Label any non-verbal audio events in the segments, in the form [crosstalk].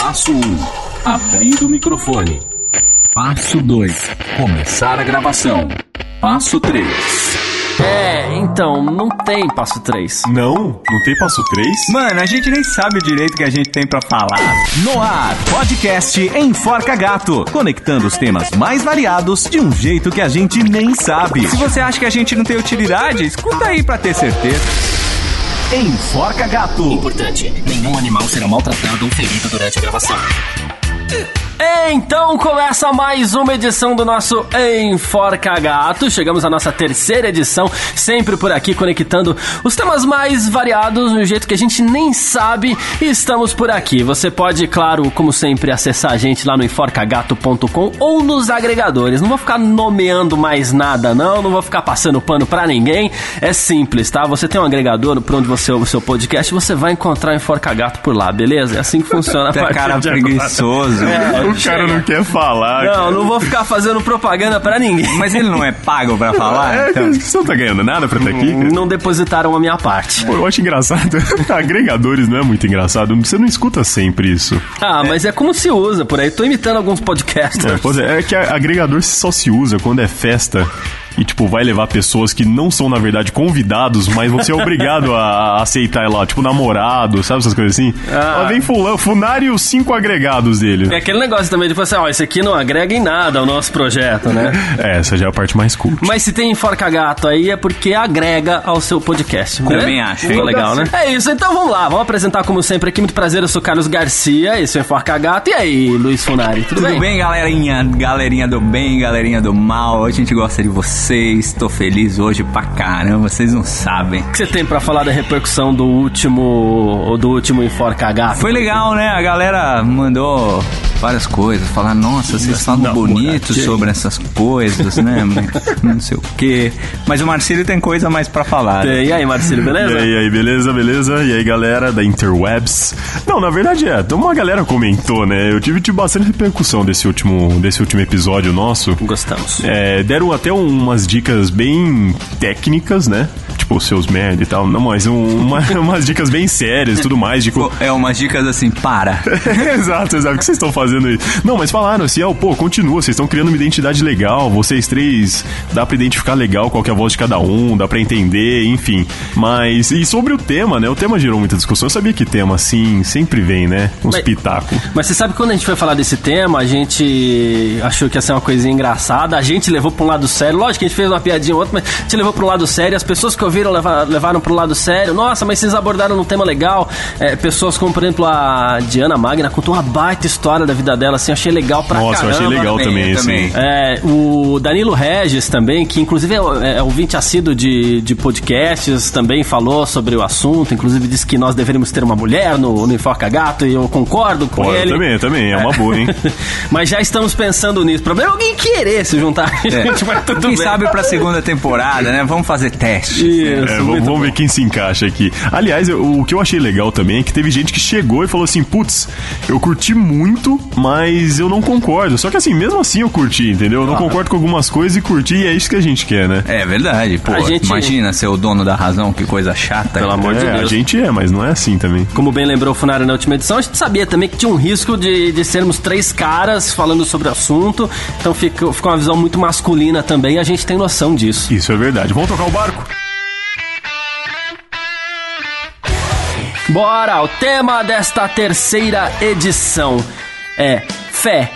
Passo 1. Abrir o microfone. Passo 2. Começar a gravação. Passo 3. É, então, não tem passo 3. Não? Não tem passo 3? Mano, a gente nem sabe o direito que a gente tem pra falar. No ar, podcast Enforca Gato, conectando os temas mais variados de um jeito que a gente nem sabe. Se você acha que a gente não tem utilidade, escuta aí pra ter certeza. Enforca Gato. Importante: nenhum animal será maltratado ou ferido durante a gravação. Então começa mais uma edição do nosso Enforca Gato. Chegamos à nossa terceira edição, sempre por aqui conectando os temas mais variados, um jeito que a gente nem sabe. E estamos por aqui. Você pode, claro, como sempre, acessar a gente lá no enforcagato.com ou nos agregadores. Não vou ficar nomeando mais nada, não. Não vou ficar passando pano pra ninguém. É simples, tá? Você tem um agregador por onde você ouve o seu podcast, você vai encontrar o Enforca Gato por lá, beleza? É assim que funciona a partir cara de preguiçoso. É, O cara não quer falar. Não, não vou ficar fazendo propaganda pra ninguém. Mas ele não é pago pra falar? [laughs] É, Então... você não tá ganhando nada pra estar aqui? cara? Não depositaram a minha parte. Pô, eu acho engraçado. [laughs] Agregadores não é muito engraçado. Você não escuta sempre isso. Ah, mas é como se usa por aí. Tô imitando alguns É, podcasters. pois é, é que agregador só se usa quando é festa e, tipo, vai levar pessoas que não são, na verdade, convidados, mas você é [laughs] obrigado a aceitar lá, tipo, namorado, sabe essas coisas assim? Ah. Ó, vem fulano, funário e os cinco agregados dele. É aquele negócio também de você, ó, isso aqui não agrega em nada ao nosso projeto, né? [laughs] É, essa já é a parte mais cool. Mas se tem Enforca Gato aí é porque agrega ao seu podcast. né? Também acho, Ficou hein? legal, né? É isso, então vamos lá. Vamos apresentar como sempre aqui. Muito prazer, eu sou Carlos Garcia, esse é o Enforca Gato. E aí, Luiz Funari, tudo, Tudo bem, galerinha? Galerinha do bem, galerinha do mal. A gente gosta de vocês. Tô feliz hoje pra caramba, vocês não sabem. O que você tem pra falar da repercussão do último do último Enforca Gato? Foi legal, né? A galera mandou várias coisas. Falar, nossa, vocês falam bonito sobre essas coisas, né? [laughs] Não sei o quê. Mas o Marcílio tem coisa mais pra falar. né? E aí, Marcelo, E beleza? aí, e aí, beleza, beleza? E aí, galera da Interwebs? Não, na verdade é, então uma galera comentou, né? Eu tive, tive bastante repercussão desse último, desse último episódio nosso. Gostamos. É, deram até um- umas dicas bem técnicas, né? Tipo, os seus merda e tal. Não, mas um- uma- [laughs] umas dicas bem sérias e tudo mais. Tipo, É umas dicas assim, para. [laughs] exato, exato. O que vocês estão fazendo aí? Não, mas falaram assim, ó, pô, continua, vocês estão criando uma identidade legal, vocês três, dá pra identificar legal qual que é a voz de cada um, dá pra entender, enfim. Mas, e sobre o tema, né? O tema gerou muita discussão. Eu sabia que tema, assim, sempre vem, né? Uns Mas- pitacos. Mas você sabe que quando a gente foi falar desse tema, a gente achou que ia ser uma coisinha engraçada, a gente levou pra um lado sério. Lógico que a gente fez uma piadinha ou outra, mas a gente levou um lado sério. As pessoas que ouviram leva- levaram pro lado sério. Nossa, mas vocês abordaram um tema legal. É, pessoas como, por exemplo, a Diana Magna contou uma baita história da vida dela, assim, achei legal pra Nossa, eu caramba. achei legal também, também, eu assim. também. É, o Danilo Regis também, que inclusive é, é ouvinte assíduo de, de podcasts, também falou sobre o assunto, inclusive disse que nós deveríamos ter uma mulher no, no Enfoca Gato, e eu concordo com Pô, eu ele. também, também, é uma boa, hein? [laughs] Mas já estamos pensando nisso. O problema é alguém querer se juntar. A É. gente [laughs] vai tudo Quem bem. Sabe pra segunda temporada, né? Vamos fazer teste. Isso, É, vamos, vamos ver quem se encaixa aqui. Aliás, eu- o que eu achei legal também é que teve gente que chegou e falou assim: putz, eu curti muito, mas eu não concordo. Só que assim, mesmo assim eu curti, entendeu? Eu não concordo com algumas coisas e curti, e é isso que a gente quer, né? É verdade, pô. A gente- Imagina ser o dono da razão, que coisa chata. Pelo amor de É, a Deus. gente é, mas não é assim também. Como bem lembrou o Funari na última edição, a gente sabia também que tinha um risco de, de sermos três caras falando sobre o assunto. Então ficou, ficou uma visão muito masculina também. A gente tem noção disso. Isso é verdade. Vamos tocar o barco? Bora! O tema desta terceira edição é fé,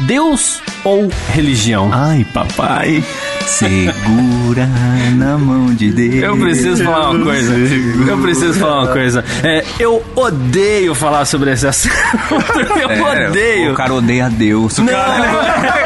Deus ou religião? Ai, papai. Segura [laughs] na mão de Deus. Eu preciso falar uma coisa. Eu preciso falar uma coisa. É, eu odeio falar sobre esse assunto. [laughs] Eu É, odeio. O cara odeia Deus. O Não, cara...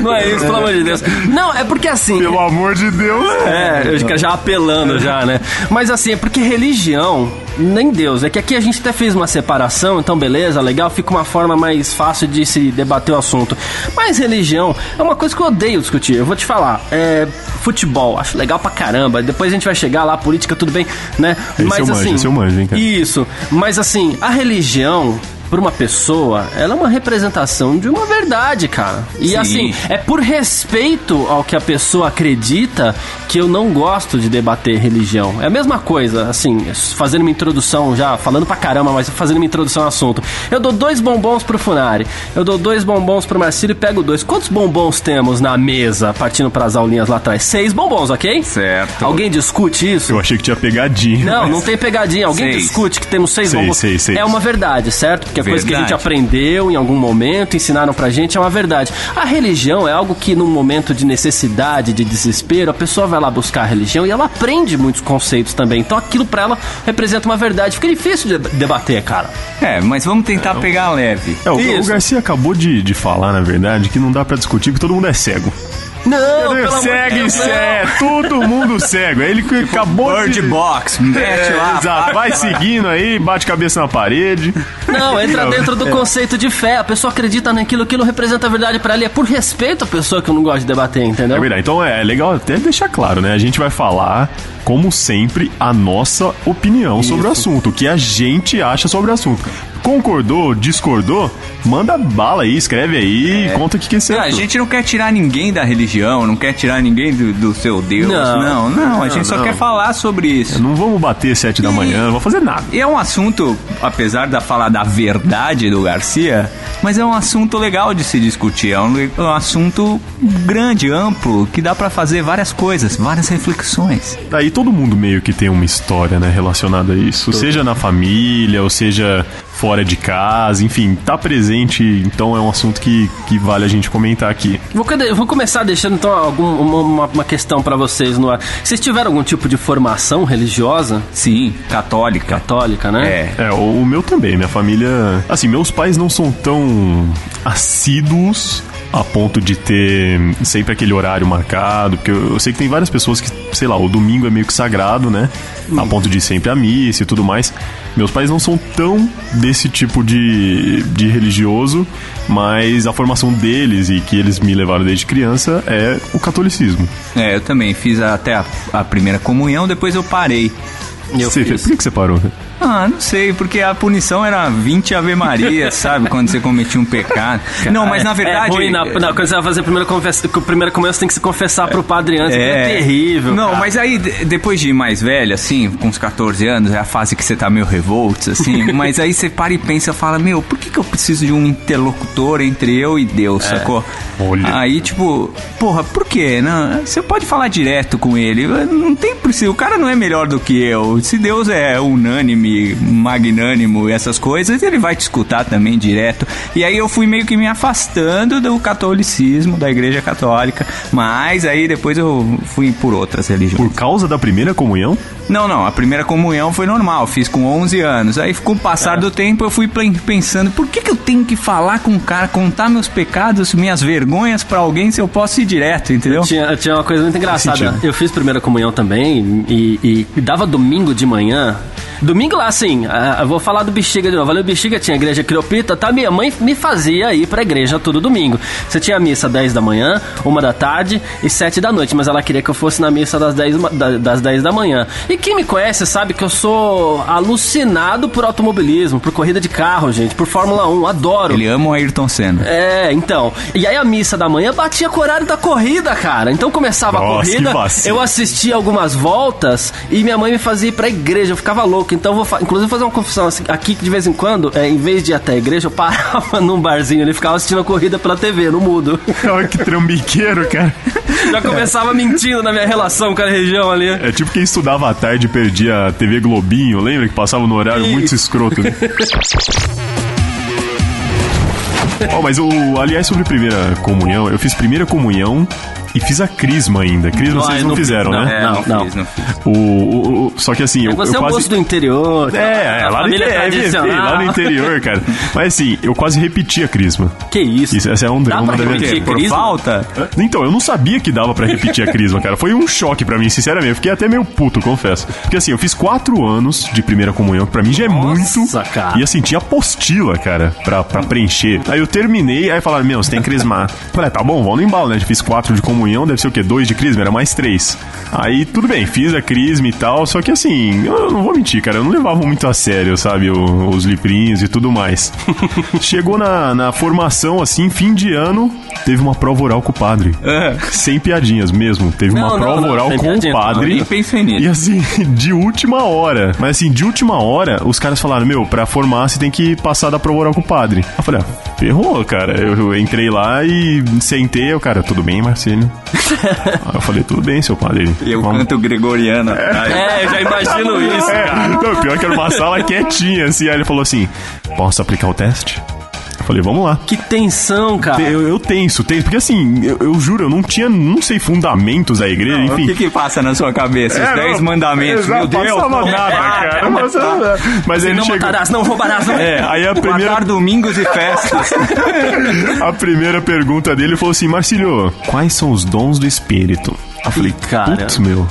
não é isso, pelo amor de Deus. Não, é porque assim. Pelo amor de Deus. É, eu já apelando já, né? Mas assim, é porque religião, nem Deus. É que aqui a gente até fez uma separação, então beleza, legal, fica uma forma mais fácil de se debater o assunto. Mas religião é uma coisa que eu odeio discutir. Eu vou te falar. É, futebol, acho legal pra caramba. Depois a gente vai chegar lá, política, tudo bem, né? Esse eu manjo, esse eu manjo, hein, cara? Isso. Mas assim, a religião. Para uma pessoa, ela é uma representação de uma verdade verdade, cara. E Sim. assim, é por respeito ao que a pessoa acredita que eu não gosto de debater religião. É a mesma coisa, assim, fazendo uma introdução já, falando pra caramba, mas fazendo uma introdução ao assunto. Eu dou dois bombons pro Funari, eu dou dois bombons pro Marcílio e pego dois. Quantos bombons temos na mesa, partindo pras aulinhas lá atrás? Seis bombons, ok? Certo. Alguém discute isso? Eu achei que tinha pegadinha. Não, mas- não tem pegadinha. Alguém Seis. discute que temos seis Seis, bombons. seis, seis. É uma verdade, certo? Porque é coisa que a gente aprendeu em algum momento, ensinaram pra gente, é uma verdade. A religião é algo que num momento de necessidade, de desespero, a pessoa vai lá buscar a religião e ela aprende muitos conceitos também. Então aquilo pra ela representa uma verdade. Fica difícil de debater, cara. É, mas vamos tentar pegar leve. É, o, o. Garcia acabou de, de falar, na verdade, que não dá pra discutir porque todo mundo é cego. Não, segue, segue, todo mundo cego. Ele que acabou Bird de... Box, mete É, lá. exato, vai seguindo aí, bate cabeça na parede. Não, entra Não, dentro do é. conceito de fé. A pessoa acredita naquilo, aquilo representa a verdade pra ela. E é por respeito à pessoa que eu não gosto de debater, entendeu? É verdade, então é legal até deixar claro, né? A gente vai falar, como sempre, a nossa opinião sobre o assunto, o que a gente acha sobre o assunto. Concordou, discordou? Manda bala aí, escreve aí, conta o que, que é Não, certo. a gente não quer tirar ninguém da religião, não quer tirar ninguém do, do seu Deus. Não. Não, não, a gente só não. quer falar sobre isso. Não vamos bater sete da manhã, não vou fazer nada. E é um assunto, apesar da falar da verdade do Garcia, mas é um assunto legal de se discutir. É um, é um assunto grande, amplo, que dá pra fazer várias coisas, várias reflexões. Aí todo mundo meio que tem uma história, né, relacionada a isso. Seja na família, ou seja fora de casa, enfim, tá presente, então é um assunto que, que vale a gente comentar aqui. Vou, vou começar deixando então algum, uma, uma- questão pra vocês no ar. Vocês tiveram algum tipo de formação religiosa? Sim, católica. Católica, né? É. É, o, o meu também, minha família. Assim, meus pais não são tão assíduos a ponto de ter sempre aquele horário marcado, porque eu, eu sei que tem várias pessoas que, sei lá, o domingo é meio que sagrado, né? A ponto de ir sempre a missa e tudo mais. Meus pais não são tão desse tipo de, de religioso, mas a formação deles e que eles me levaram desde criança é o catolicismo. É, eu também fiz até a, a primeira comunhão, depois eu parei. Eu Você- fiz. Por que, que você parou? Ah, não sei, porque a punição era 20 Ave Maria, [laughs] sabe? Quando você cometia um pecado. Não, mas na verdade. É ruim, na, na- quando você vai fazer a primeira, confessa, a primeira comunhão, você tem que se confessar pro padre antes. É, terrível. Não, cara. mas aí, de- depois de mais velho, assim, com uns 14 anos, é a fase que você tá meio revoltos, assim, [laughs] mas aí você para e pensa fala, meu, por que, que eu preciso de um interlocutor entre eu e Deus, sacou? Olha. Aí, tipo, porra, por quê? Não, você pode falar direto com ele, não tem o cara não é melhor do que eu. Se Deus é unânime, magnânimo e essas coisas, ele vai te escutar também direto. E aí eu fui meio que me afastando do catolicismo, da igreja católica, mas aí depois eu fui por outras religiões. Por causa da primeira comunhão? Não, não, a primeira comunhão foi normal, fiz com 11 anos. Aí com o passar do tempo eu fui pen- pensando, por que, que eu tenho que falar com o cara, contar meus pecados, minhas vergonhas pra alguém se eu posso ir direto, entendeu? Tinha, tinha uma coisa muito engraçada. Eu fiz primeira comunhão também e, e- e dava domingo de manhã. Domingo lá, assim, eu vou falar do Bexiga de novo. O Bexiga tinha igreja criopita, tá? Minha mãe me fazia ir pra igreja todo domingo. Você tinha missa 10 da manhã, uma da tarde e 7 da noite, mas ela queria que eu fosse na missa das 10, ma- da- das 10 da manhã. E quem me conhece sabe que eu sou alucinado por automobilismo, por corrida de carro, gente, por Fórmula 1, adoro. Ele ama o Ayrton Senna. É, então. E aí a missa da manhã batia com o horário da corrida, cara. Então começava a Nossa, corrida, que vacilo. eu assistia algumas voltas e minha mãe me fazia ir pra igreja, eu ficava louco. Então eu vou, fa- inclusive, fazer uma confissão assim, aqui que de vez em quando, é, em vez de ir até a igreja, eu parava [laughs] num barzinho ali e ficava assistindo a corrida pela TV, no mudo. [laughs] Olha que trambiqueiro, cara. Já começava mentindo na minha relação com a região ali. É tipo quem estudava tarde perdia a TV Globinho, lembra? Que passava no horário muito escroto. né? [laughs] Ó, mas o, aliás, sobre primeira comunhão, eu fiz primeira comunhão e fiz a crisma ainda. Crisma Não, vocês eu não, não fiz, fizeram, não. né? É, não, não. fiz, não fiz. O, o- o- só que assim, eu, Você eu é quase... do interior. É, é, a lá no, é, tradicional. lá no interior, cara. Mas assim, eu quase repeti a crisma. Que isso? Isso, essa é um Dá drama da minha. Por Crisma? falta? Então, eu não sabia que dava pra repetir a crisma, cara. Foi um choque pra mim, sinceramente. Eu fiquei até meio puto, confesso. Porque assim, eu fiz quatro anos de primeira comunhão, que pra mim já é Nossa, muito. cara. E assim, tinha apostila, cara, pra, pra preencher. Aí eu terminei, aí falaram, meu, você tem que crismar. Falei, ah, tá bom, vamos no embalo, né? Já fiz quatro de comunhão. Comunhão deve ser o quê? Dois de crisma? Era mais três. Aí tudo bem, fiz a crisma e tal, só que assim, eu não vou mentir, cara, eu não levava muito a sério, sabe, o- os livrinhos e tudo mais. [laughs] Chegou na, na formação, assim, fim de ano, teve uma prova oral com o padre. Sem piadinhas mesmo, teve Não, uma não, prova não, oral com o padre. Nem pensei nisso. E assim, [laughs] de última hora. Mas assim, de última hora, os caras falaram: Meu, pra formar você tem que passar da prova oral com o padre. Eu falei: ah, ferrou, cara. Eu, eu entrei lá e sentei. O cara, tudo bem, Marcelo? Aí eu falei: Tudo bem, seu padre. E eu Vamos- canto gregoriano. É, eu já imagino [laughs] isso, É, cara. não, pior que era uma sala quietinha, assim. Aí ele falou assim: Posso aplicar o teste? Eu falei: Vamos lá. Que tensão, cara. Eu, eu tenso, tenso. Porque assim, eu, eu juro, eu não tinha, não sei, fundamentos da igreja, O enfim. que que passa na sua cabeça? Os É, 10 não, mandamentos. exato, Meu Deus. passava não nada, cara. Mas, mas ele não chegou. matarás, não roubarás. Não. [laughs] É, aí a primeira, Guardar domingos e festas. [laughs] a primeira pergunta dele falou assim: Marcílio, quais são os dons do espírito? Eu falei, cara. putz, meu.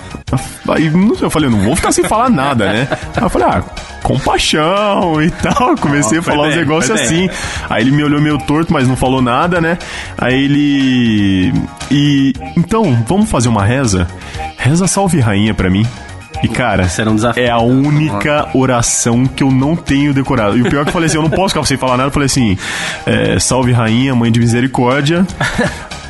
Aí não sei, eu falei, eu não vou ficar sem falar nada, né? Aí eu falei, ah, compaixão e tal. Comecei a foi falar uns bem, negócios foi assim. bem. Aí ele me olhou meio torto, mas não falou nada, né? Aí ele. E. Então, vamos fazer uma reza? Reza salve rainha pra mim. E cara, um desafio. é a única oração que eu não tenho decorado. E o pior é que eu falei assim, eu não posso ficar sem falar nada. Eu falei assim, é, salve rainha, mãe de misericórdia,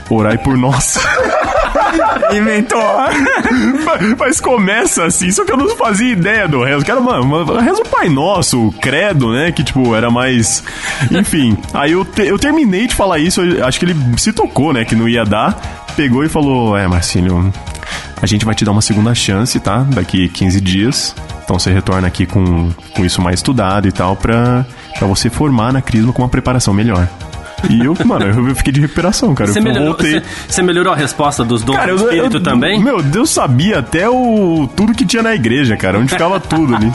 orai por nós. [laughs] [laughs] Inventou. [laughs] Mas- começa assim, só que eu não fazia ideia do rezo. Que era, mano, uma- reza o Pai Nosso, o Credo, né? Que, tipo, era mais. Enfim. Aí eu, te- eu terminei de falar isso, acho que ele se tocou, né? Que não ia dar. Pegou e falou: É, Marcílio, a gente vai te dar uma segunda chance, tá? Daqui 15 dias. Então você retorna aqui com, com isso mais estudado e tal, pra, pra você formar na Crisma com uma preparação melhor. E eu, mano, eu fiquei de recuperação, cara. Você eu melhorou, voltei. você, melhorou a resposta dos dons Cara, do eu, espírito eu- também? Meu, Deus sabia até o tudo que tinha na igreja, cara, onde ficava tudo ali.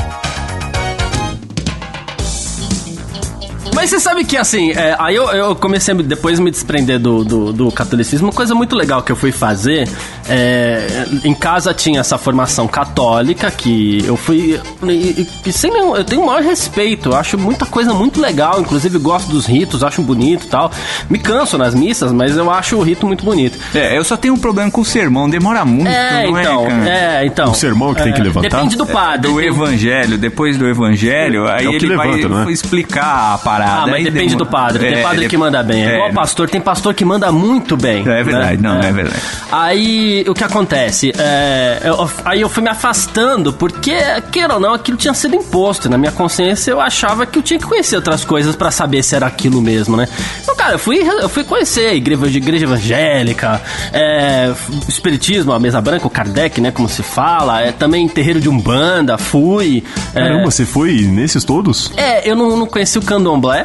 Mas você sabe que, assim, é, aí eu, eu comecei a me- depois me desprender do, do, do catolicismo. Uma coisa muito legal que eu fui fazer, é, em casa tinha essa formação católica que eu fui... E, e- sem nenhum, eu tenho o maior respeito, eu acho muita coisa muito legal, inclusive gosto dos ritos, acho bonito e tal. Me canso nas missas, mas eu acho o rito muito bonito. É, eu só tenho um problema com o sermão. Demora muito, É, não então, é, cara? é, então. O sermão que tem que levantar? Depende do padre. Do evangelho, depois do evangelho, aí o que ele levanta, vai não é? explicar a parada. Ah, mas aí depende do padre. Tem É, padre ele- que manda bem. É, é, igual pastor, tem pastor que manda muito bem. É verdade, né? não, é verdade. Aí, o que acontece? É, eu- aí eu fui me afastando, porque, queira ou não, aquilo tinha sido imposto. Na minha consciência, eu achava que eu tinha que conhecer outras coisas pra saber se era aquilo mesmo, né? Então, cara, eu fui, eu fui conhecer a igreja, igreja evangélica, é, espiritismo, a mesa branca, o Kardec, né, como se fala, é, também terreiro de Umbanda, fui. é, Caramba, você foi nesses todos? é, eu não, não conheci o candomblé.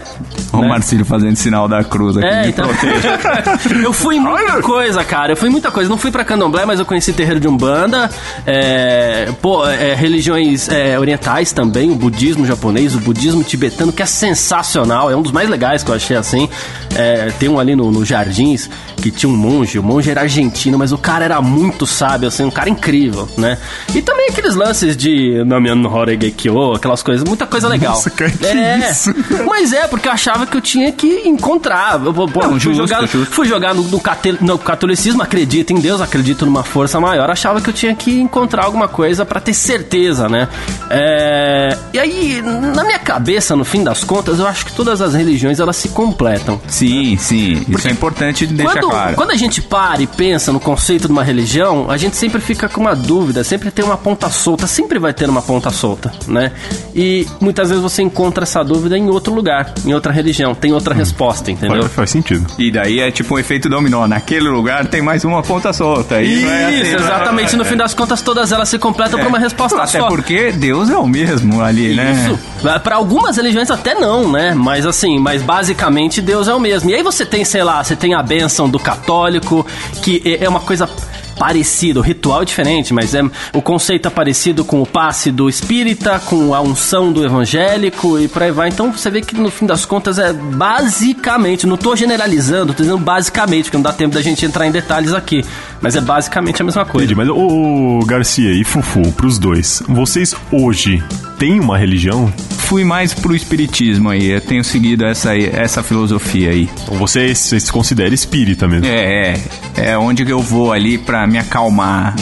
O né? Marcílio fazendo sinal da cruz aqui. É, então. [laughs] eu fui em muita coisa, cara. Eu fui em muita coisa. Não fui pra candomblé, mas eu conheci terreiro de Umbanda. É, pô, é, religiões é, orientais também. O budismo japonês, o budismo tibetano, que é sensacional. É um dos mais legais que eu achei assim. É, tem um ali no, no Jardins que tinha um monge. O monge era argentino, mas o cara era muito sábio, assim, um cara incrível, né? E também aqueles lances de Namian Horegekyo, aquelas coisas, muita coisa legal. Nossa, cara, que é, isso? Mas é, porque eu achava que eu tinha que encontrar. Eu, pô, Não, fui, justo, jogar, justo. fui jogar no, no no catolicismo, acredito em Deus, acredito numa força maior. Achava que eu tinha que encontrar alguma coisa pra ter certeza, né? É, e aí, na minha cabeça, no fim das contas, eu acho que todas as religiões elas se completam. Sim, sim. Isso é importante deixar Quando, claro. quando a gente para e pensa no conceito de uma religião, a gente sempre fica com uma dúvida, sempre tem uma ponta solta, sempre vai ter uma ponta solta, né? E muitas vezes você encontra essa dúvida em outro lugar, em outra religião, tem outra resposta, entendeu? Faz, faz sentido. E daí é tipo um efeito dominó. Naquele lugar tem mais uma ponta solta. E não é assim, Isso, não é? exatamente. No fim das contas, todas elas se completam pra uma resposta Até só. porque Deus é o mesmo ali, né? Isso. Para algumas religiões até não, né? Mas assim, mas basicamente Deus é o mesmo. E aí você tem, sei lá, você tem a bênção do católico, que é é uma coisa parecido, o ritual é diferente, mas é o conceito é parecido com o passe do espírita, com a unção do evangélico e por aí vai. Então você vê que no fim das contas é basicamente, não tô generalizando, tô dizendo basicamente, porque não dá tempo da gente entrar em detalhes aqui, mas é basicamente a mesma coisa. Entendi, mas ô, ô, Garcia e Fufu, pros dois, vocês hoje têm uma religião fui mais pro espiritismo aí. Eu tenho seguido essa, essa filosofia aí. Então você, você se considera espírita mesmo. É, é, é onde que eu vou ali pra me acalmar,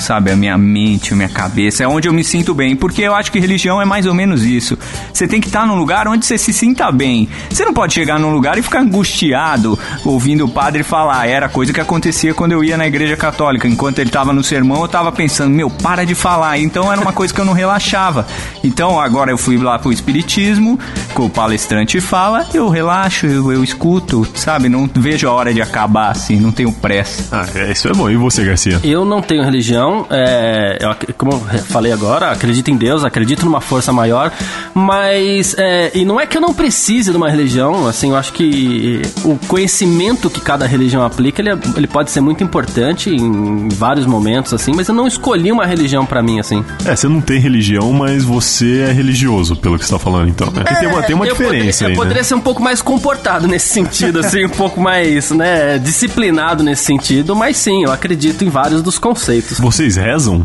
sabe? A minha mente, a minha cabeça. É onde eu me sinto bem, porque eu acho que religião é mais ou menos isso. Você tem que estar num lugar onde você se sinta bem. Você não pode chegar num lugar e ficar angustiado ouvindo o padre falar. Era coisa que acontecia quando eu ia na igreja católica. Enquanto ele tava no sermão, eu tava pensando, meu, para de falar. Então era uma coisa que eu não relaxava. Então agora eu fui lá pro espiritismo, que o palestrante fala, eu relaxo, eu, eu escuto, sabe? Não vejo a hora de acabar assim, não tenho pressa. Ah, é, isso é bom. E você, Garcia? Eu não tenho religião, é, eu como eu falei agora, acredito em Deus, acredito numa força maior, mas é, e não é que eu não precise de uma religião, assim, eu acho que o conhecimento que cada religião aplica, ele, é- ele pode ser muito importante em vários momentos, assim, mas eu não escolhi uma religião pra mim, assim. É, você não tem religião, mas você é religioso, pelo que você tá falando, então. né? Tem uma, tem uma É, diferença poderia, aí, Eu poderia né? ser um pouco mais comportado nesse [laughs] sentido, assim, um pouco mais, né, disciplinado nesse sentido, mas sim, eu acredito em vários dos conceitos. [clears throat] Vocês rezam?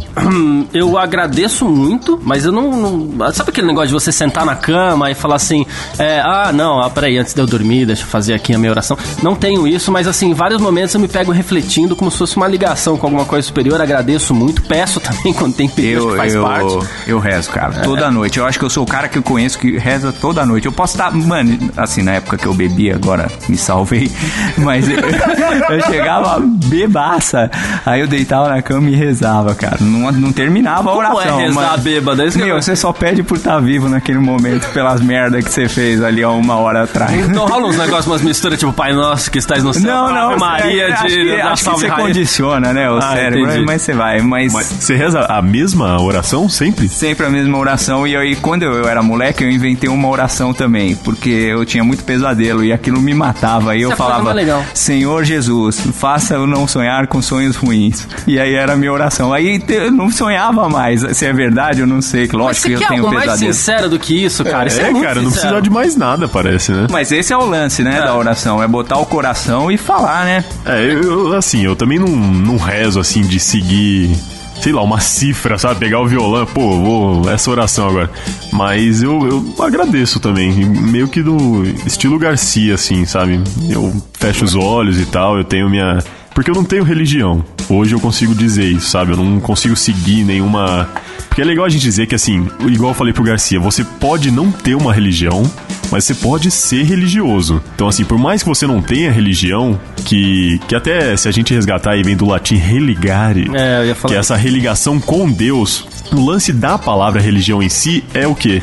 Eu agradeço muito, mas eu não, não- Sabe aquele negócio de você sentar na cama e falar assim: é, ah, não, ah, peraí, antes de eu dormir, deixa eu fazer aqui a minha oração. Não tenho isso, mas assim, em vários momentos eu me pego refletindo como se fosse uma ligação com alguma coisa superior. Agradeço muito, peço [laughs] também quando tem pedido Eu, que faz eu, parte. É. eu rezo, cara, toda noite. Eu acho que eu sou o cara que eu conheço que reza toda noite. Eu posso estar, mano, assim, na época que eu bebi, agora me salvei, [laughs] mas eu, [laughs] eu chegava bebaça, aí eu deitava na cama e rezava, cara. Não, não terminava a Como oração. é rezar mas- bêbado? É isso Meu, eu- você só pede por estar vivo naquele momento, pelas merdas que você fez ali há uma hora atrás. Então rola uns negócios, umas misturas, tipo Pai Nosso que estás no céu, Não, não, Maria é, de acho que, da acho que você condiciona, né, o Ah, cérebro, entendi. mas você vai, mas, Mas você reza a mesma oração sempre? sempre a mesma oração e aí quando eu era moleque eu inventei uma oração também, porque eu tinha muito pesadelo e aquilo me matava e eu Essa falava. Senhor Jesus, faça eu não sonhar com sonhos ruins. E aí era a minha oração. Aí eu não sonhava mais, se é verdade eu não sei, lógico você que eu tenho algo mais pesadelo. sincero do que isso, cara? Isso é, é, muito cara, não precisa de mais nada, parece, né? Mas esse é o lance, né, da oração, é botar o coração e falar, né? É, eu, eu, assim, eu também não, não rezo, assim, de seguir, sei lá, uma cifra, sabe? Pegar o violão, pô, vou essa oração agora. Mas eu, eu agradeço também, meio que do estilo Garcia, assim, sabe? Eu fecho os olhos e tal, eu tenho minha... Porque eu não tenho religião. Hoje eu consigo dizer isso, sabe? Eu não consigo seguir nenhuma... Porque é legal a gente dizer que, assim, igual eu falei pro Garcia, você pode não ter uma religião, mas você pode ser religioso. Então, assim, por mais que você não tenha religião, que, que até se a gente resgatar aí vem do latim religare, É, eu ia falar que é essa religação com Deus, o lance da palavra religião em si é o quê?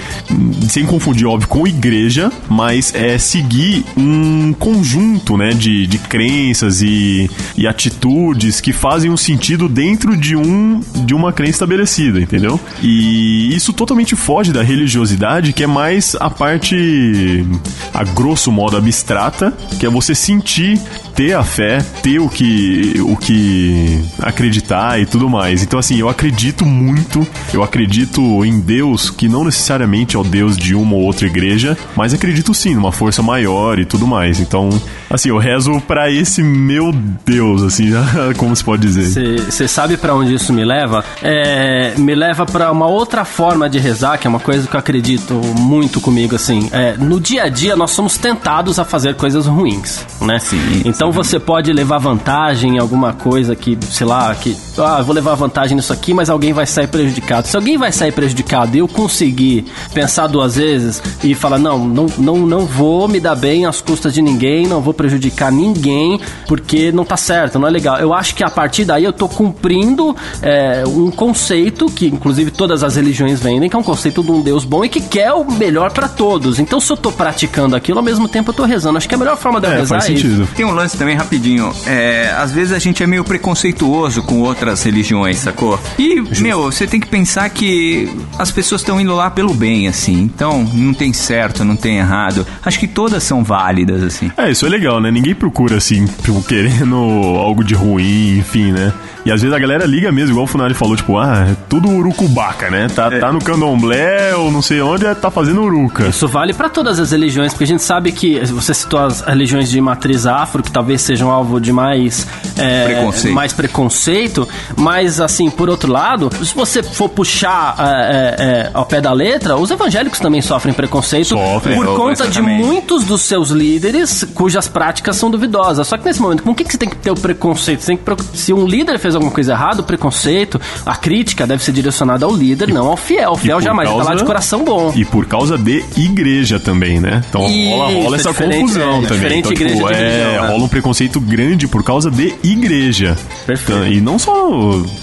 Sem confundir, óbvio, com igreja, mas é seguir um conjunto, né, de, de crenças e, e atitudes que fazem um sentido dentro de um de uma crença estabelecida, entendeu? E isso totalmente foge da religiosidade, que é mais a parte a grosso modo abstrata, que é você sentir, ter a fé, ter o que o que acreditar e tudo mais. Então assim, eu acredito muito, eu acredito em Deus, que não necessariamente é o Deus de uma ou outra igreja, mas acredito sim numa força maior e tudo mais. Então, assim, eu rezo pra esse meu Deus, assim, [laughs] como se pode dizer. Você sabe pra onde isso me leva? É, me leva pra uma outra forma de rezar, que é uma coisa que eu acredito muito comigo, assim. É, no dia a dia, nós somos tentados a fazer coisas ruins, né? Sim, Então você pode levar vantagem em alguma coisa que, sei lá, que... Ah, eu vou levar vantagem nisso aqui, mas alguém vai sair prejudicado. Se alguém vai sair prejudicado e eu conseguir pensar duas vezes e falar, não, não, não, não vou me dar bem às custas de ninguém, não vou prejudicar ninguém, porque não tá certo, não é legal. Eu acho que a partir daí eu tô cumprindo é, um conceito que, inclusive, todas as religiões vendem, que é um conceito de um Deus bom e que quer o melhor pra todos. Então, se eu tô praticando aquilo, ao mesmo tempo eu tô rezando. Acho que a melhor forma de eu É, rezar faz é isso. Tem um lance também rapidinho. É, às vezes a gente é meio preconceituoso com outras religiões, sacou? E, meu, você tem que pensar que as pessoas estão indo lá pelo bem, assim. Então, não tem certo, não tem errado. Acho que todas são válidas, assim. É, isso é legal, né? Ninguém procura, assim, tipo, querendo [laughs] algo de ruim, enfim, né? E às vezes a galera liga mesmo, igual o Funari falou, tipo, ah, é tudo urucubaca, né? Tá, tá no candomblé ou não sei onde, tá fazendo uruca. Isso vale pra todas as religiões, porque a gente sabe que você citou as religiões de matriz afro, que talvez sejam alvo de mais é, Preconceito. mais preconceito, mas assim, por outro lado, se você for for puxar é, é, é, ao pé da letra, os evangélicos também sofrem preconceito Sofrem. por conta de muitos dos seus líderes cujas práticas são duvidosas. Só que nesse momento, com o que, que você tem que ter o preconceito? Você tem que, se um líder fez alguma coisa errada, o preconceito, a crítica deve ser direcionada ao líder, não ao fiel. O fiel jamais causa- lá de coração bom. E por causa de igreja também, né? Então rola, Isso, rola é essa confusão é, também. diferente então, igreja tipo, de é, né? rola um preconceito grande por causa de igreja. Perfeito. Então, e não só,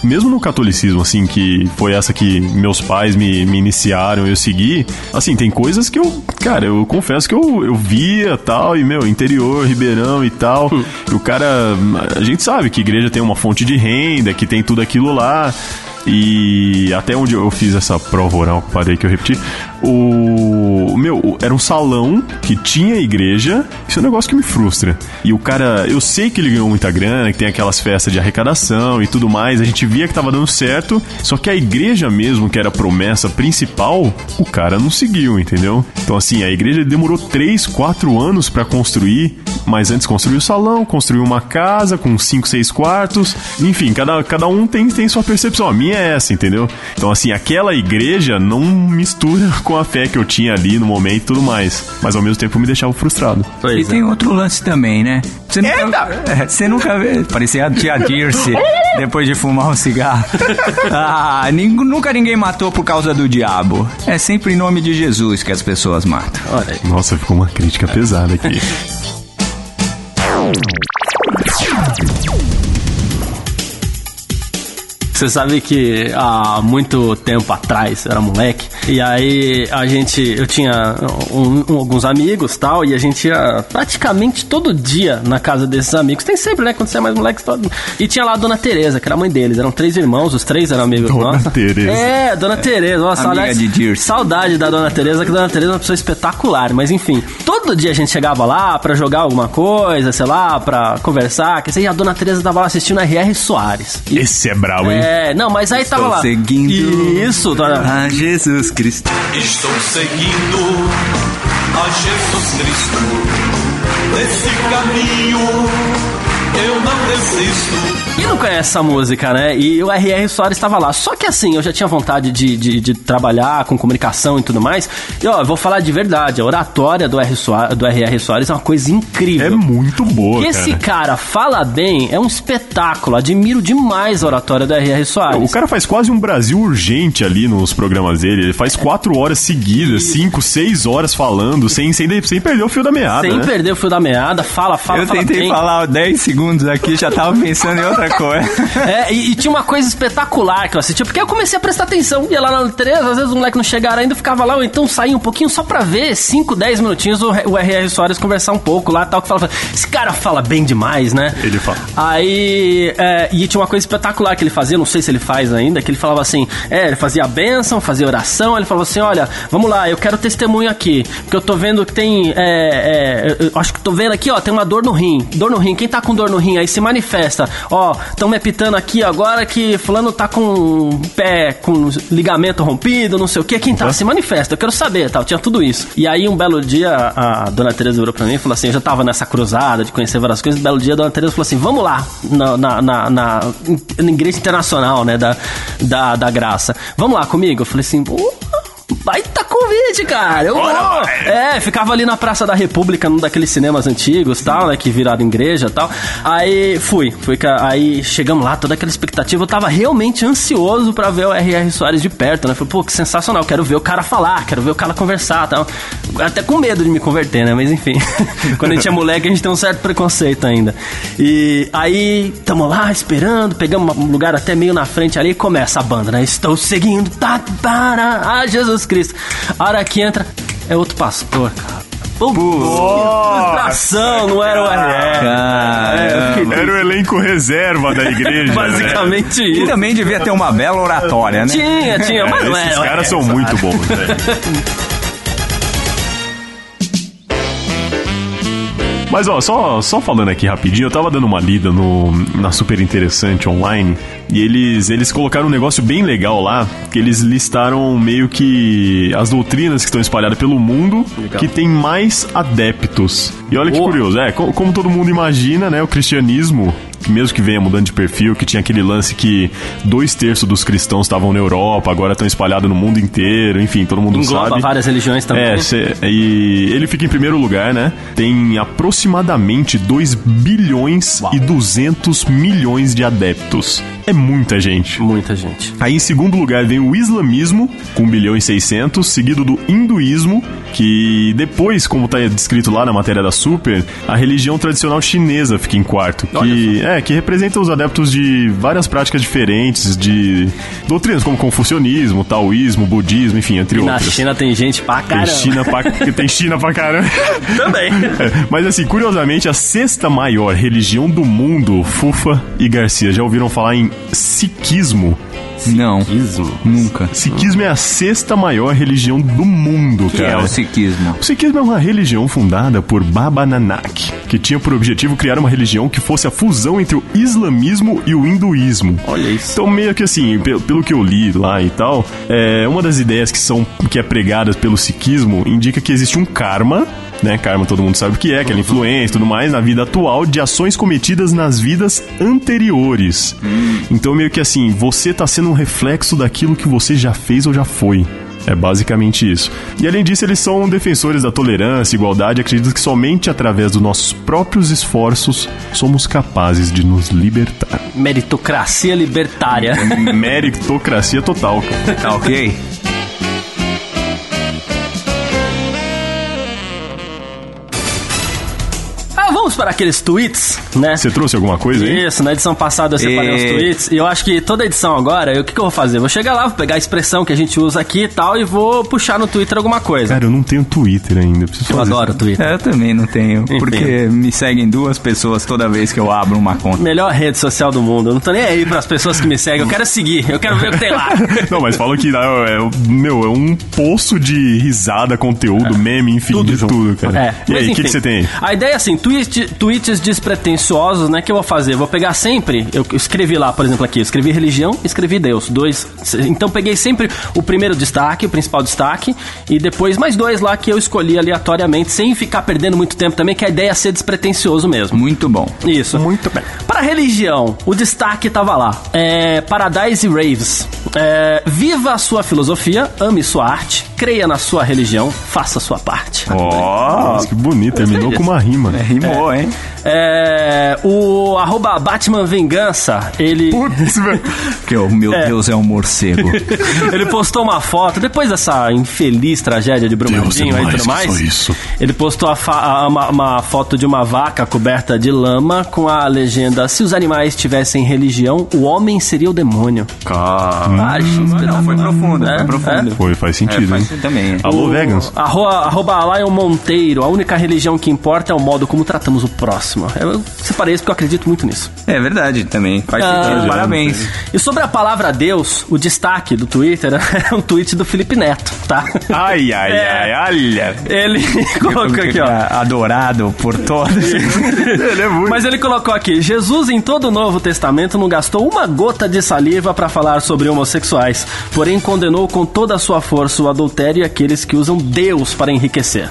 mesmo no catolicismo, assim, que foi essa que meus pais me, me iniciaram, eu segui. Assim, tem coisas que eu, cara, eu confesso que eu, eu via tal, e meu, interior, Ribeirão e tal. Hum. E o cara, a gente sabe que igreja tem uma fonte de renda, que tem tudo aquilo lá. E até onde eu fiz essa prova oral, parei que eu repeti. O meu, era um salão que tinha igreja. Isso é um negócio que me frustra. E o cara, eu sei que ele ganhou muita grana, que tem aquelas festas de arrecadação e tudo mais. A gente via que tava dando certo. Só que a igreja mesmo, que era a promessa principal, o cara não seguiu, entendeu? Então, assim, a igreja demorou 3, 4 anos pra construir. Mas antes construiu o salão, construiu uma casa com 5, 6 quartos. Enfim, cada, cada um tem, tem sua percepção. A minha é essa, entendeu? Então, assim, aquela igreja não mistura [laughs] com a fé que eu tinha ali no momento e tudo mais. Mas ao mesmo tempo me deixava frustrado. E Pois é. tem outro lance também, né? Você nunca, é, você nunca vê. Parecia a tia Dirce [laughs] depois de fumar um cigarro. [laughs] Ah, nunca ninguém matou por causa do diabo. É sempre em nome de Jesus que as pessoas matam. Olha aí. Nossa, ficou uma crítica pesada aqui. Você sabe que há muito tempo atrás, eu era moleque, e aí a gente, eu tinha um- um- alguns amigos tal, e a gente ia praticamente todo dia na casa desses amigos. Tem sempre, né? Quando você é mais moleque, todo... E tinha lá a Dona Tereza, que era a mãe deles. Eram três irmãos, os três eram amigos Dona nossos. Tereza. É, Dona Tereza. Nossa, Amiga aliás, de Dirce. saudade da Dona Tereza, que a Dona Tereza é uma pessoa espetacular. Mas enfim, todo dia a gente chegava lá pra jogar alguma coisa, sei lá, pra conversar. Que sei, a Dona Tereza tava lá assistindo a R.R. Soares. E Esse é brabo, hein? é, não, mas aí tava lá. seguindo Isso, dona. a Jesus Cristo. Estou seguindo a Jesus Cristo. Nesse caminho eu não desisto. Quem não conhece essa música, né? E o R.R. Soares estava lá. Só que assim, eu já tinha vontade de, de, de trabalhar com comunicação e tudo mais. E ó, eu vou falar de verdade, a oratória do R.R. Soares, do. Soares é uma coisa incrível. É muito boa, que cara. esse cara fala bem é um espetáculo. Admiro demais a oratória do R.R. Soares. O cara faz quase um Brasil urgente ali nos programas dele. Ele faz quatro horas seguidas, cinco, seis horas falando, sem, sem, sem perder o fio da meada. Sem né? perder o fio da meada, fala, fala, Eu fala tentei bem. falar 10 segundos aqui, já tava pensando em outra coisa. [laughs] É, e, e tinha uma coisa espetacular que eu assistia, porque eu comecei a prestar atenção. Ia lá na Tereza, às vezes os moleques não chegaram ainda, eu ficava lá, ou então saía um pouquinho só pra ver 5, 10 minutinhos o, o R.R. Soares conversar um pouco lá tal, que falava, esse cara fala bem demais, né? Ele fala. Aí, é, e tinha uma coisa espetacular que ele fazia, não sei se ele faz ainda, que ele falava assim, é, ele fazia a bênção, fazia oração, ele falava assim, olha, vamos lá, eu quero testemunho aqui, porque eu tô vendo que tem, é, é, eu acho que tô vendo aqui, ó, tem uma dor no rim, dor no rim, quem tá com dor no rim aí se manifesta, ó, estão me apitando aqui agora que fulano tá com pé, com ligamento rompido, não sei o que, quem tá, se manifesta, eu quero saber, tal, tinha tudo isso. E aí um belo dia a dona Teresa virou pra mim e falou assim, eu já tava nessa cruzada de conhecer várias coisas, um belo dia a dona Teresa falou assim, vamos lá, na, na, na, na, igreja internacional, né, da, da, da graça, vamos lá comigo? Eu falei assim, "Pô, Baita convite, cara. Eu vou. É, ficava ali na Praça da República, num daqueles cinemas antigos, tal, né? Que viraram igreja e tal. Aí fui, fui. Aí chegamos lá, toda aquela expectativa. Eu tava realmente ansioso pra ver o R.R. Soares de perto, né? Falei, pô, que sensacional. Quero ver o cara falar, quero ver o cara conversar tal. Até com medo de me converter, né? Mas enfim. [laughs] Quando a gente é moleque, a gente tem um certo preconceito ainda. E aí, tamo lá esperando, pegamos um lugar até meio na frente ali e começa a banda, né? Estou seguindo, tá, para, a Jesus Cristo. A hora que entra, é outro pastor, cara. Pô, que frustração, não era o RR. É, Era o elenco reserva da igreja. né? basicamente E isso. também devia ter uma bela oratória, né? Tinha, tinha, mas não Esses era. o caras são muito bons, velho. [laughs] Mas ó, só, só falando aqui rapidinho, eu tava dando uma lida no, na Super Interessante online e eles, eles colocaram um negócio bem legal lá, que eles listaram meio que as doutrinas que estão espalhadas pelo mundo que tem mais adeptos. E olha que Boa. curioso, é, co- como todo mundo imagina, né, o cristianismo que mesmo que venha mudando de perfil, que tinha aquele lance que dois terços dos cristãos estavam na Europa, agora estão espalhados no mundo inteiro, enfim, todo mundo Engloba sabe. várias religiões também. É, cê- e ele fica em primeiro lugar, né? Tem aproximadamente 2 bilhões e 200 milhões de adeptos. É muita gente. Muita gente. Aí em segundo lugar vem o islamismo, com 1 bilhão e 600, seguido do hinduísmo, que depois, como tá descrito lá na matéria da Super, a religião tradicional chinesa fica em quarto, que é que representa os adeptos de várias práticas diferentes, de doutrinas como confucionismo, taoísmo, budismo, enfim, entre E na outras. China tem gente pra Tem caramba. China pra, [laughs] tem China pra caramba. [laughs] Também. É, Mas assim, curiosamente, a sexta maior religião do mundo, Fufa e Garcia, já ouviram falar em Sikhismo? Não, nunca. Sikhismo é a sexta maior religião do mundo, que é cara. o sikhismo? O Sikhismo é uma religião fundada por Baba Nanak, que tinha por objetivo criar uma religião que fosse a fusão entre o islamismo e o hinduísmo. Olha isso. Então, meio que assim, pe- pelo que eu li lá e tal, é, uma das ideias que são que é pregada pelo sikhismo indica que existe um karma, né? Karma todo mundo sabe o que é, aquela influência e tudo mais, na vida atual de ações cometidas nas vidas anteriores. Então, meio que assim, você tá sendo um reflexo daquilo que você já fez ou já foi. É basicamente isso. E além disso, eles são defensores da tolerância, igualdade, acreditam que somente através dos nossos próprios esforços somos capazes de nos libertar. Meritocracia libertária. [laughs] Meritocracia total, cara. Tá ok? Para aqueles tweets, né? Você trouxe alguma coisa aí? Isso, na edição passada eu separei E- uns tweets e eu acho que toda edição agora, eu- o que, que eu vou fazer? Vou chegar lá, vou pegar a expressão que a gente usa aqui e tal e vou puxar no Twitter alguma coisa. Cara, eu não tenho Twitter ainda. Preciso eu fazer. adoro o Twitter. É, Eu também não tenho, porque me seguem duas pessoas toda vez que eu abro uma conta. Melhor rede social do mundo. Eu não tô nem aí pras pessoas que me seguem. Eu quero seguir, eu quero ver o que tem lá. [laughs] Não, mas falam que é, é, meu, é um poço de risada, conteúdo, meme, enfim, Tudo de junto. tudo, cara. É, e mas aí, o que, enfim. que você tem aí? A ideia é assim, tweet, tweets despretensiosos, né? Que eu vou fazer? Vou pegar sempre. Eu escrevi lá, por exemplo, aqui. Eu escrevi religião, escrevi Deus. Dois. Então peguei sempre o primeiro destaque, o principal destaque, e depois mais dois lá que eu escolhi aleatoriamente, sem ficar perdendo muito tempo também, que a ideia é ser despretensioso mesmo. Muito bom. Isso. Muito bem. Para religião, o destaque tava lá. É, Paradise Raves. É, viva a sua filosofia, ame sua arte, creia na sua religião, faça a sua parte. Nossa, que bonito, terminou com uma rima. É, rimou, hein? É, o arroba Batman Vingança, ele, Putz, velho. [laughs] Que o meu Deus é um morcego. [laughs] ele postou uma foto, depois dessa infeliz tragédia de Brumadinho é e tudo mais. isso. Ele postou a a- uma, uma foto de uma vaca coberta de lama com a legenda: Se os animais tivessem religião, o homem seria o demônio. Ah, achei Não, foi profundo, É, foi profundo. Foi, faz É, sentido, faz hein? sentido também. Alô, vegans? Arroba, arroba Lion Monteiro, a única religião que importa é o modo como tratamos o próximo. Eu separei isso porque eu acredito muito nisso. É verdade também. Faz Ah, sentido. Parabéns. E sobre a palavra Deus, o destaque do Twitter [laughs] é um tweet do Felipe Neto, tá? Ai, ai, É. ai, olha. Ele colocou aqui, ó. Adorado por todos. [laughs] Ele é muito. Mas ele colocou aqui: Jesus em todo o Novo Testamento não gastou uma gota de saliva para falar sobre homossexuais, porém condenou com toda a sua força o adultério e aqueles que usam Deus para enriquecer.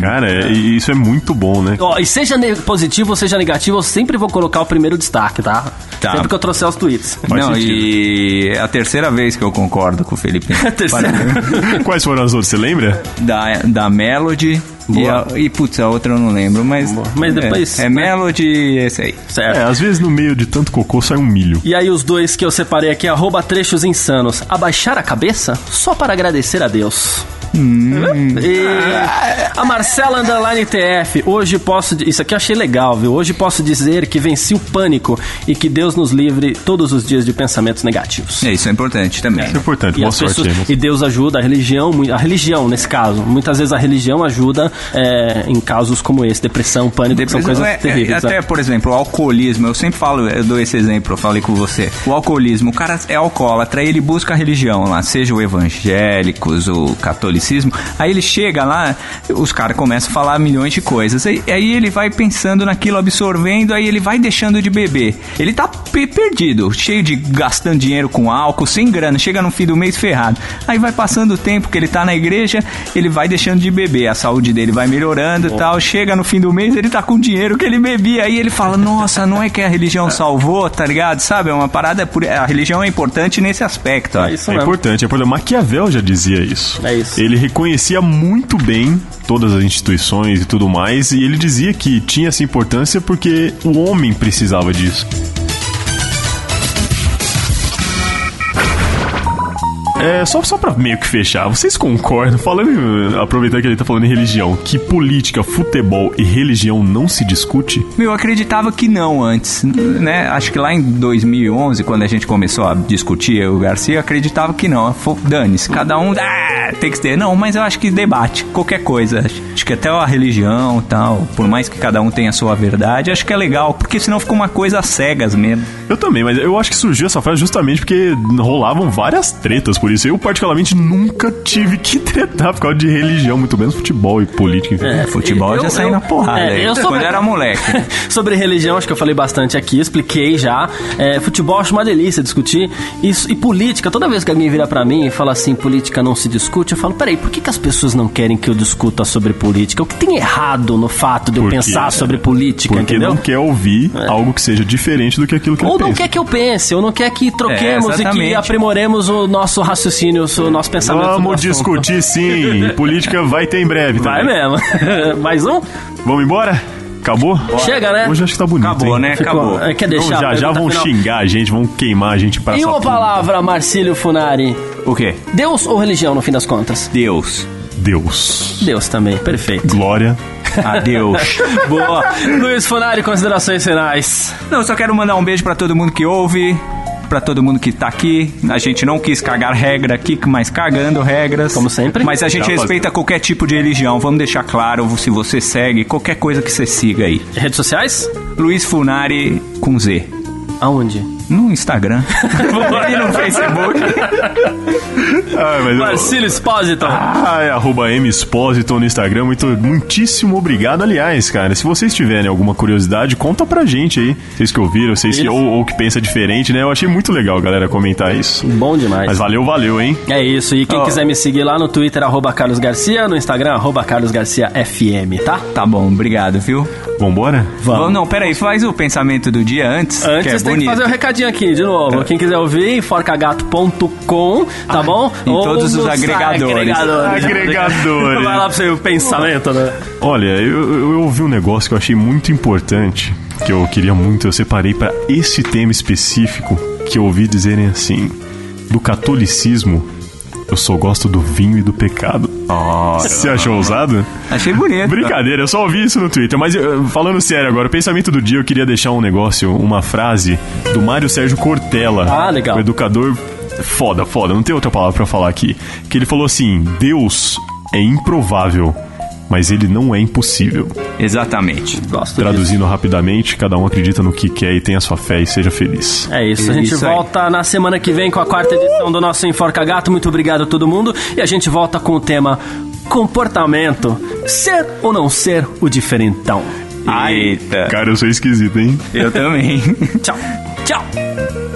Cara, é- isso é muito bom, né? Ó, e seja ne- positivo ou seja negativo, eu sempre vou colocar o primeiro destaque, tá? Tá. Sempre que eu trouxer os tweets. Faz Não, sentido. e é a terceira vez que eu concordo com o Felipe. [laughs] Terceira. [laughs] Quais foram as outras, você lembra? da, da Melody. E, Boa. a, e, putz, a outra eu não lembro, mas. Mas depois, É, é? Melody e esse aí. Certo. É, às vezes no meio de tanto cocô sai um milho. E aí os dois que eu separei aqui, arroba trechos insanos. Abaixar a cabeça só para agradecer a Deus. E a Marcela Underline TF, hoje posso. Isso aqui eu achei legal, viu? Hoje posso dizer que venci o pânico e que Deus nos livre todos os dias de pensamentos negativos. É, isso é importante também. Isso é importante, E, boa sorte pessoas- moço. e Deus ajuda, a religião, a religião nesse caso. Muitas vezes a religião ajuda é, em casos como esse, depressão, pânico, que são coisas é, terríveis. Até, né? por exemplo, o alcoolismo. Eu sempre falo, eu dou esse exemplo, eu falei com você. O alcoolismo, o cara é alcoólatra, ele busca a religião lá, seja o evangélicos, o catolicismo. Aí ele chega lá, os caras começam a falar milhões de coisas. Aí, aí ele vai pensando naquilo, absorvendo, aí ele vai deixando de beber. Ele tá pe- perdido, cheio de gastando dinheiro com álcool, sem grana, chega no fim do mês ferrado. Aí vai passando o tempo que ele tá na igreja, ele vai deixando de beber, a saúde dele vai melhorando e tal. Chega no fim do mês, ele tá com dinheiro que ele bebia. Aí ele fala: Nossa, não é que a religião salvou, tá ligado? Sabe? É uma parada. Por... A religião é importante nesse aspecto. ó. É isso É mesmo. importante, é importante. Maquiavel já dizia isso. É isso. Ele reconhecia muito bem todas as instituições e tudo mais, e ele dizia que tinha essa importância porque o homem precisava disso. É, só, só pra meio que fechar, vocês concordam, falando, aproveitando que ele tá falando em religião, que política, futebol e religião não se discute? Meu, eu acreditava que não antes, né? Acho que lá em 2011, quando a gente começou a discutir, eu o Garcia, eu acreditava que não. Dane-se, cada um ah, tem que ter. Não, mas eu acho que debate, qualquer coisa. Acho que até a religião e tal, por mais que cada um tenha a sua verdade, acho que é legal, porque senão fica uma coisa cegas mesmo. Eu também, mas eu acho que surgiu essa frase justamente porque rolavam várias tretas por isso. Eu, particularmente, nunca tive que [laughs] tretar por causa de religião, muito menos futebol e política, enfim. É, futebol eu- já saí eu- na porrada. é, aí, eu sou- quando era moleque. [laughs] Sobre religião, acho que eu falei bastante aqui, expliquei já. É, futebol acho uma delícia discutir. Isso, e política, toda vez que alguém vira pra mim e fala assim, política não se discute, eu falo, peraí, por que, que as pessoas não querem que eu discuta sobre política? O que tem errado no fato de eu Por quê? pensar sobre política, Porque entendeu? não quer ouvir algo que seja diferente do que aquilo que Ou ele não quer que eu pense, ou não quer que troquemos É, e que aprimoremos o nosso raciocínio, o nosso pensamento. Vamos discutir sim. Política vai ter em breve Vai mesmo. [laughs] Mais um? Vamos embora? Acabou? Chega, né? Hoje acho que tá bonito, Acabou, hein? né? Ficou- Acabou. é, Quer Então, deixar a já já vão final? xingar a gente, vão queimar a gente pra E uma palavra, Marcílio Funari. O quê? Deus ou religião, no fim das contas? Deus. Deus. Deus também, perfeito. Glória. Adeus. [laughs] Boa. Luiz Funari, considerações finais. Não, eu só quero mandar um beijo pra todo mundo que ouve, pra todo mundo que tá aqui. A gente não quis cagar regra aqui, mas cagando regras. Como sempre. Mas a gente Já respeita qualquer tipo de religião. Vamos deixar claro se você segue, qualquer coisa que você siga aí. Redes sociais? Luiz Funari com Z. Aonde? No Instagram. [laughs] e no Facebook. Ai, mas eu- Marcílio Espósito. Ah, é arroba mexposito no Instagram. Muito, muitíssimo obrigado. Aliás, cara, se vocês tiverem alguma curiosidade, conta pra gente aí. Vocês que ouviram, vocês que, ou, ou que pensa diferente, né? Eu achei muito legal, galera, comentar isso. Bom demais. Mas valeu, valeu, hein? É isso. E quem Ó. quiser me seguir lá no Twitter, arroba Carlos Garcia, no Instagram, arroba Carlos Garcia FM, tá? Tá bom, obrigado, viu? Vambora? Vamos. Não, peraí, faz o pensamento do dia antes. Antes que é tem que bonito. fazer o recadinho aqui, de novo. Quem quiser ouvir, forcagato.com, tá bom? em todos os agregadores. agregadores. Agregadores. Vai lá pro seu pensamento, né? Olha, eu, eu, eu ouvi um negócio que eu achei muito importante, que eu queria muito, eu separei pra esse tema específico, que eu ouvi dizerem assim: do catolicismo, eu só gosto do vinho e do pecado. Você achou ousado? Achei bonito. Brincadeira, eu só ouvi isso no Twitter. Mas eu- falando sério agora, o pensamento do dia, eu queria deixar um negócio, uma frase do Mário Sérgio Cortella. Ah, legal. O educador foda, foda, não tem outra palavra pra falar aqui. Que ele falou assim: Deus é improvável, mas ele não é impossível. Exatamente. Gosto disso. Traduzindo rapidamente, cada um acredita no que quer e tenha sua fé e seja feliz. É isso, a gente Isso aí. volta na semana que vem com a quarta edição do nosso Enforca Gato. Muito obrigado a todo mundo. E a gente volta com o tema comportamento. Ser ou não ser o diferentão. Eita. Cara, eu sou esquisito, hein? Eu também. [laughs] Tchau. Tchau.